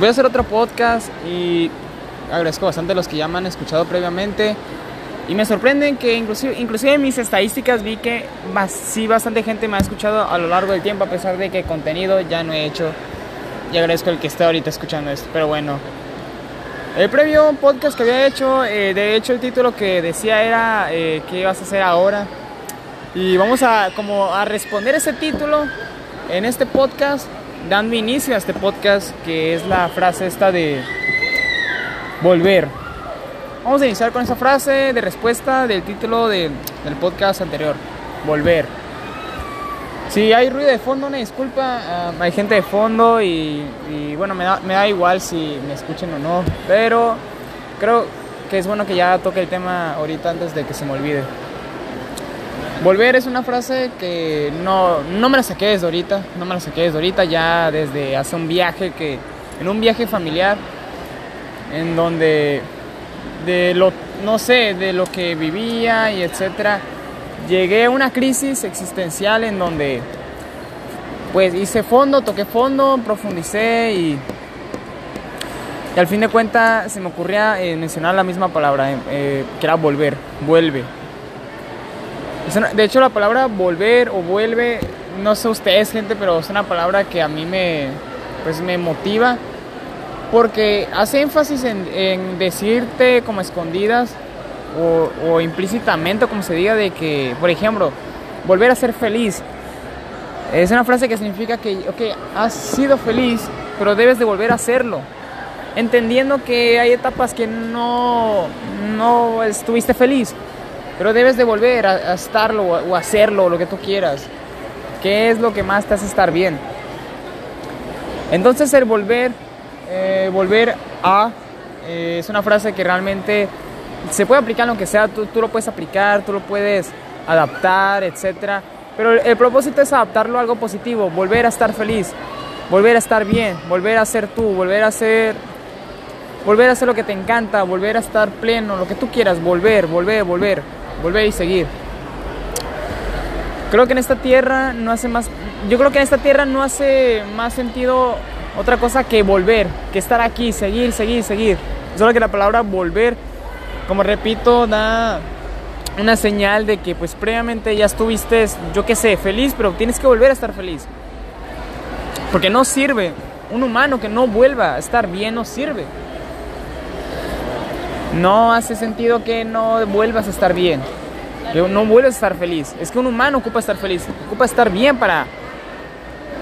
voy a hacer otro podcast y agradezco bastante a los que ya me han escuchado previamente. Y me sorprenden que inclusive, inclusive en mis estadísticas vi que sí bastante gente me ha escuchado a lo largo del tiempo a pesar de que contenido ya no he hecho. Y agradezco el que esté ahorita escuchando esto. Pero bueno. El previo podcast que había hecho, eh, de hecho el título que decía era eh, ¿qué vas a hacer ahora? Y vamos a como a responder ese título en este podcast, dando inicio a este podcast que es la frase esta de volver. Vamos a iniciar con esa frase de respuesta del título del podcast anterior, volver. Si hay ruido de fondo, una disculpa, ah, hay gente de fondo y, bueno, me da, me da, igual si me escuchen o no, pero creo que es bueno que ya toque el tema ahorita antes de que se me olvide. Volver es una frase que no, no me la saqué desde ahorita, no me la saqué desde ahorita, ya desde hace un viaje que, en un viaje familiar, en donde de lo, no sé, de lo que vivía y etcétera, llegué a una crisis existencial en donde pues hice fondo, toqué fondo, profundicé y, al fin de cuentas se me ocurría eh, mencionar la misma palabra, eh, que era volver, vuelve. De hecho la palabra volver o vuelve, no sé ustedes gente, pero es una palabra que a mí me, pues me motiva porque hace énfasis en, decirte como escondidas o, implícitamente, como se diga, de que, por ejemplo, volver a ser feliz. Es una frase que significa que, ok, has sido feliz, pero debes de volver a hacerlo. Entendiendo que hay etapas que no, no estuviste feliz, pero debes de volver a, estarlo o, hacerlo, lo que tú quieras. ¿Qué es lo que más te hace estar bien? Entonces el volver eh, volver a eh, es una frase que realmente se puede aplicar lo que sea, tú, tú, lo puedes aplicar, tú lo puedes adaptar, etc. Pero el, propósito es adaptarlo a algo positivo, volver a estar feliz, volver a estar bien, volver a ser tú, volver a ser volver a hacer lo que te encanta, volver a estar pleno, lo que tú quieras, volver, volver, volver, volver y seguir. Creo que en esta tierra no hace más yo creo que en esta tierra no hace más sentido otra cosa que volver, que estar aquí, seguir, seguir, seguir. Solo que la palabra volver, como repito, da una señal de que pues previamente ya estuviste, yo qué sé, feliz, pero tienes que volver a estar feliz. Porque no sirve. Un humano que no vuelva a estar bien no sirve. No hace sentido que no vuelvas a estar bien. Que no vuelvas a estar feliz. Es que un humano ocupa estar feliz. Ocupa estar bien para,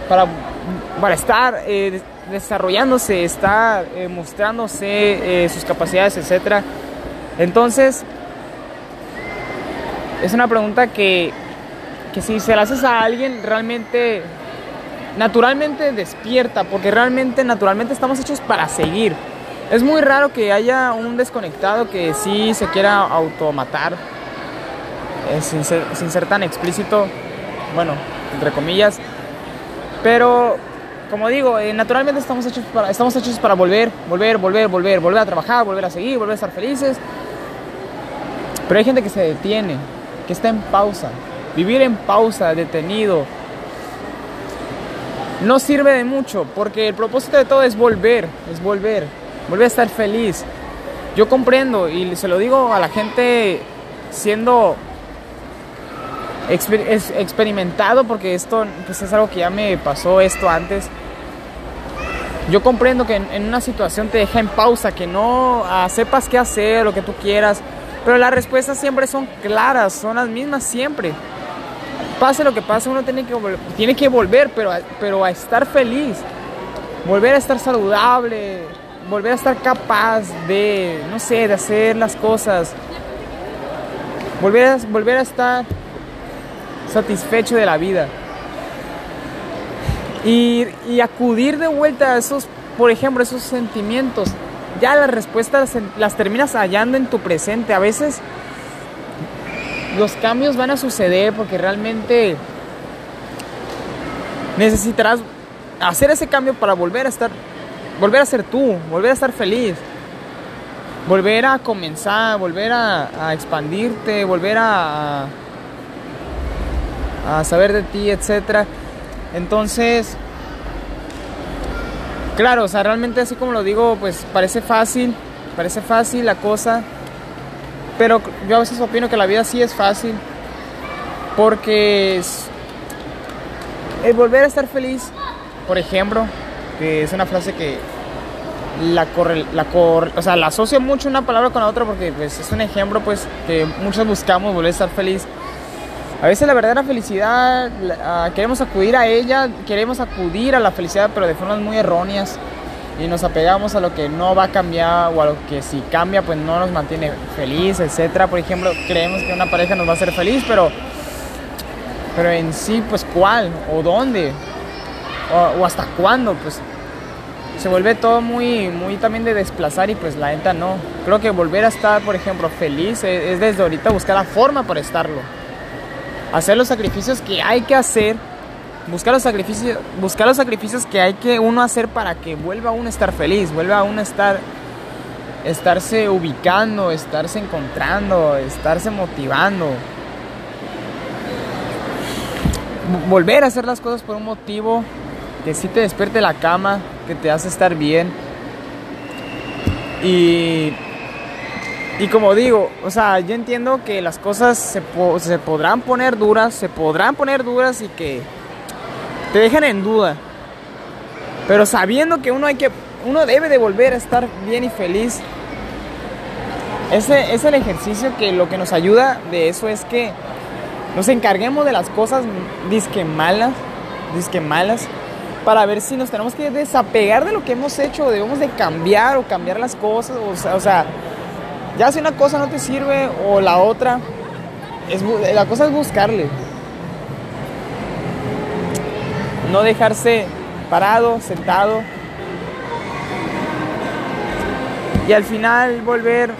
para para estar eh, desarrollándose, estar eh, mostrándose eh, sus capacidades, etc. Entonces, es una pregunta que, que si se la haces a alguien, realmente, naturalmente despierta, porque realmente, naturalmente estamos hechos para seguir. Es muy raro que haya un desconectado que sí se quiera automatar, sin ser, sin ser tan explícito, bueno, entre comillas, pero como digo, eh, naturalmente estamos hechos, para, estamos hechos para volver, volver, volver, volver, volver a trabajar, volver a seguir, volver a estar felices. Pero hay gente que se detiene, que está en pausa. Vivir en pausa, detenido, no sirve de mucho, porque el propósito de todo es volver, es volver, volver a estar feliz. Yo comprendo y se lo digo a la gente siendo experimentado porque esto pues es algo que ya me pasó esto antes. Yo comprendo que en, una situación te deja en pausa, que no ah, sepas qué hacer, lo que tú quieras, pero las respuestas siempre son claras, son las mismas siempre. Pase lo que pase, uno tiene que, tiene que volver, pero, pero a estar feliz, volver a estar saludable, volver a estar capaz de, no sé, de hacer las cosas, volver a, volver a estar satisfecho de la vida. Y, acudir de vuelta a esos, por ejemplo, esos sentimientos. Ya las respuestas las terminas hallando en tu presente. A veces los cambios van a suceder porque realmente necesitarás hacer ese cambio para volver a estar, volver a ser tú, volver a estar feliz, volver a comenzar, volver a, expandirte, volver a a saber de ti, etcétera. Entonces, claro, o sea, realmente así como lo digo, pues parece fácil, parece fácil la cosa, pero yo a veces opino que la vida sí es fácil, porque es, el volver a estar feliz, por ejemplo, que es una frase que la corre, la cor, o sea, la asocio mucho una palabra con la otra porque pues, es un ejemplo pues que muchos buscamos volver a estar feliz. A veces la verdadera felicidad queremos acudir a ella, queremos acudir a la felicidad, pero de formas muy erróneas y nos apegamos a lo que no va a cambiar o a lo que si cambia pues no nos mantiene feliz, etcétera. Por ejemplo, creemos que una pareja nos va a hacer feliz, pero pero en sí pues cuál o dónde o, hasta cuándo pues se vuelve todo muy, muy también de desplazar y pues la neta no. Creo que volver a estar, por ejemplo, feliz es, desde ahorita buscar la forma para estarlo. Hacer los sacrificios que hay que hacer, buscar los sacrificios, buscar los sacrificios que hay que uno hacer para que vuelva uno a estar feliz, vuelva a uno a estar, estarse ubicando, estarse encontrando, estarse motivando. Volver a hacer las cosas por un motivo que sí te despierte la cama, que te hace estar bien. Y, y como digo, o sea, yo entiendo que las cosas se, se podrán poner duras, se podrán poner duras y que te dejan en duda. Pero sabiendo que uno hay que uno debe de volver a estar bien y feliz. Ese es el ejercicio que lo que nos ayuda de eso es que nos encarguemos de las cosas disque malas, disque malas para ver si nos tenemos que desapegar de lo que hemos hecho, debemos de cambiar o cambiar las cosas, o sea, ya si una cosa no te sirve o la otra, es, la cosa es buscarle. No dejarse parado, sentado. Y al final volver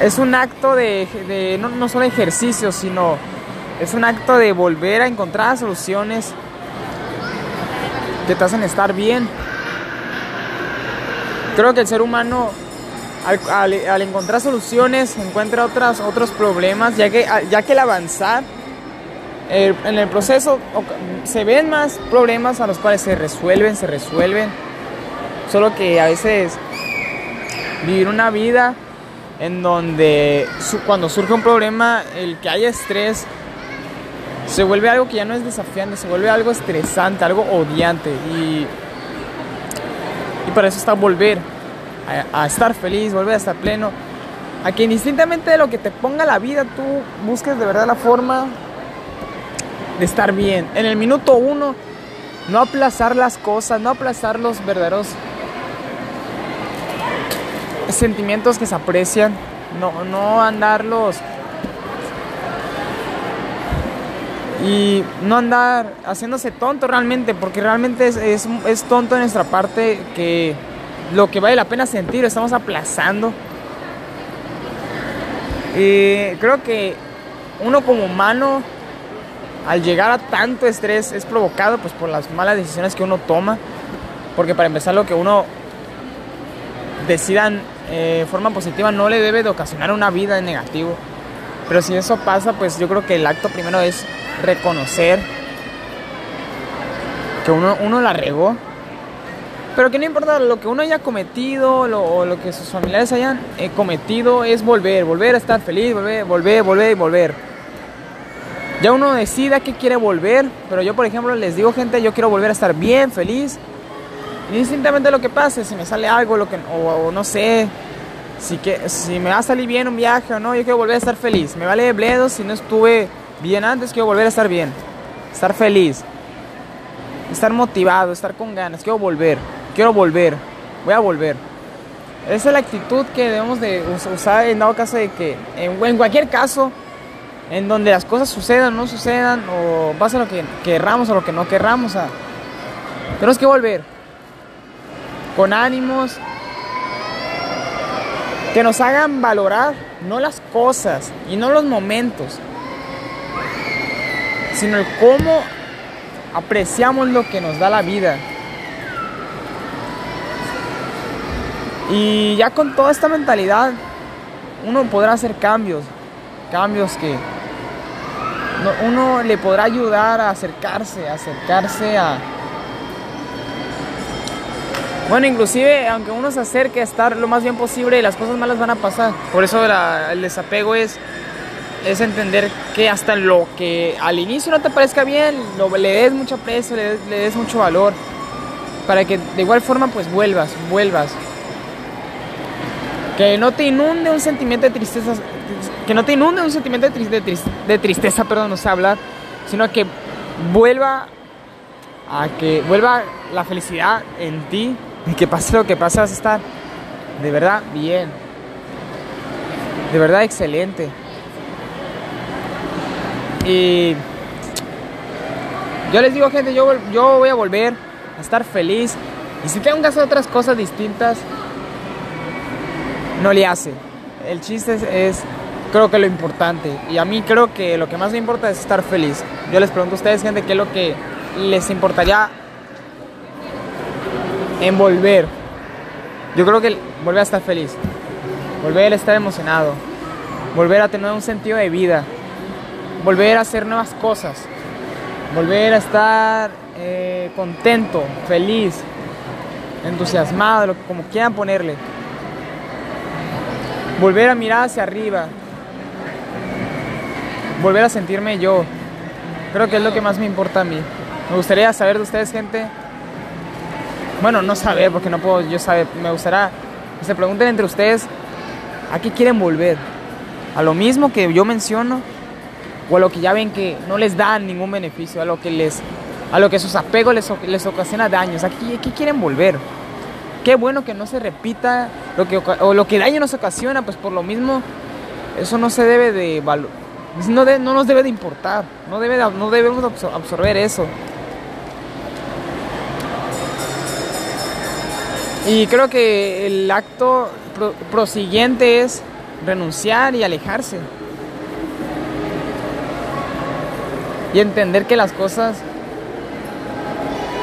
es un acto de, no, no solo ejercicio, sino es un acto de volver a encontrar soluciones que te hacen estar bien. Creo que el ser humano al, encontrar soluciones encuentra otras, otros problemas, ya que, ya que el avanzar en el proceso se ven más problemas a los cuales se resuelven, se resuelven. Solo que a veces vivir una vida en donde cuando surge un problema, el que haya estrés se vuelve algo que ya no es desafiante, se vuelve algo estresante, algo odiante. Y, y para eso está volver a, estar feliz, volver a estar pleno. A que indistintamente de lo que te ponga la vida, tú busques de verdad la forma de estar bien. En el minuto uno, no aplazar las cosas, no aplazar los verdaderos sentimientos que se aprecian, no, no andarlos y no andar haciéndose tonto realmente, porque realmente es, es, tonto de nuestra parte que lo que vale la pena sentir estamos aplazando. Y creo que uno como humano, al llegar a tanto estrés, es provocado pues, por las malas decisiones que uno toma. Porque para empezar, lo que uno decida de eh, forma positiva no le debe de ocasionar una vida en negativo. Pero si eso pasa, pues yo creo que el acto primero es reconocer que uno, uno la regó. Pero que no importa lo que uno haya cometido lo, o lo que sus familiares hayan eh, cometido, es volver, volver a estar feliz, volver, volver, volver y volver. Ya uno decida que quiere volver, pero yo por ejemplo les digo gente, yo quiero volver a estar bien, feliz. Indistintamente lo que pase, si me sale algo, lo que, o, no sé, si, que, si me va a salir bien un viaje o no, yo quiero volver a estar feliz. Me vale bledo si no estuve bien antes, quiero volver a estar bien, estar feliz, estar motivado, estar con ganas, quiero volver, quiero volver, voy a volver. Esa es la actitud que debemos de usar en dado caso de que, en, cualquier caso, en donde las cosas sucedan o no sucedan, o pase lo que querramos o lo que no querramos, tenemos que volver con ánimos que nos hagan valorar no las cosas y no los momentos, sino el cómo apreciamos lo que nos da la vida. Y ya con toda esta mentalidad, uno podrá hacer cambios, cambios que uno le podrá ayudar a acercarse, a acercarse a, Bueno, inclusive, aunque uno se acerque a estar lo más bien posible, las cosas malas van a pasar. Por eso el desapego es, es entender que hasta lo que al inicio no te parezca bien, lo, le des mucho aprecio, le des mucho valor, para que de igual forma pues vuelvas, vuelvas. Que no te inunde un sentimiento de tristeza, que no te inunde un sentimiento de, de tristeza, perdón, no sé hablar, sino que vuelva a que vuelva la felicidad en ti y que pase lo que pase vas a estar de verdad bien, de verdad excelente. Y yo les digo gente, yo, voy a volver a estar feliz y si tengo que hacer otras cosas distintas, no le hace. El chiste es, creo que lo importante. Y a mí creo que lo que más me importa es estar feliz. Yo les pregunto a ustedes, gente, qué es lo que les importaría en volver. Yo creo que volver a estar feliz. Volver a estar emocionado. Volver a tener un sentido de vida. Volver a hacer nuevas cosas. Volver a estar eh, contento, feliz, entusiasmado, como quieran ponerle volver a mirar hacia arriba, volver a sentirme yo. Creo que es lo que más me importa a mí. Me gustaría saber de ustedes, gente. Bueno, no saber, porque no puedo yo saber. Me gustaría que se pregunten entre ustedes a qué quieren volver. A lo mismo que yo menciono o a lo que ya ven que no les dan ningún beneficio, a lo que les a lo que sus apegos les, les ocasiona daños. ¿A qué quieren volver? Qué bueno que no se repita lo que, o lo que daño nos ocasiona, pues por lo mismo, eso no se debe de no, no nos debe de importar, no, debe no debemos absorber eso. Y creo que el acto prosiguiente es renunciar y alejarse. Y entender que las cosas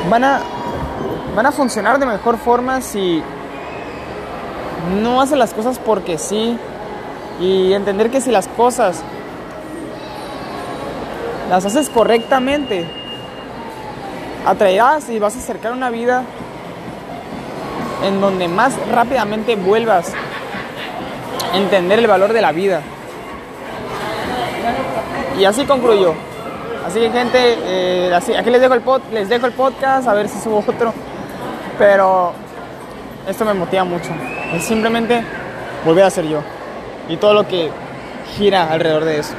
van a van a funcionar de mejor forma si no haces las cosas porque sí y entender que si las cosas las haces correctamente atraerás y vas a acercar una vida en donde más rápidamente vuelvas a entender el valor de la vida. Y así concluyo. Así que gente, eh, así, aquí les dejo, el pod, les dejo el podcast, a ver si subo otro. Pero esto me motiva mucho. Es simplemente volver a ser yo. Y todo lo que gira alrededor de eso.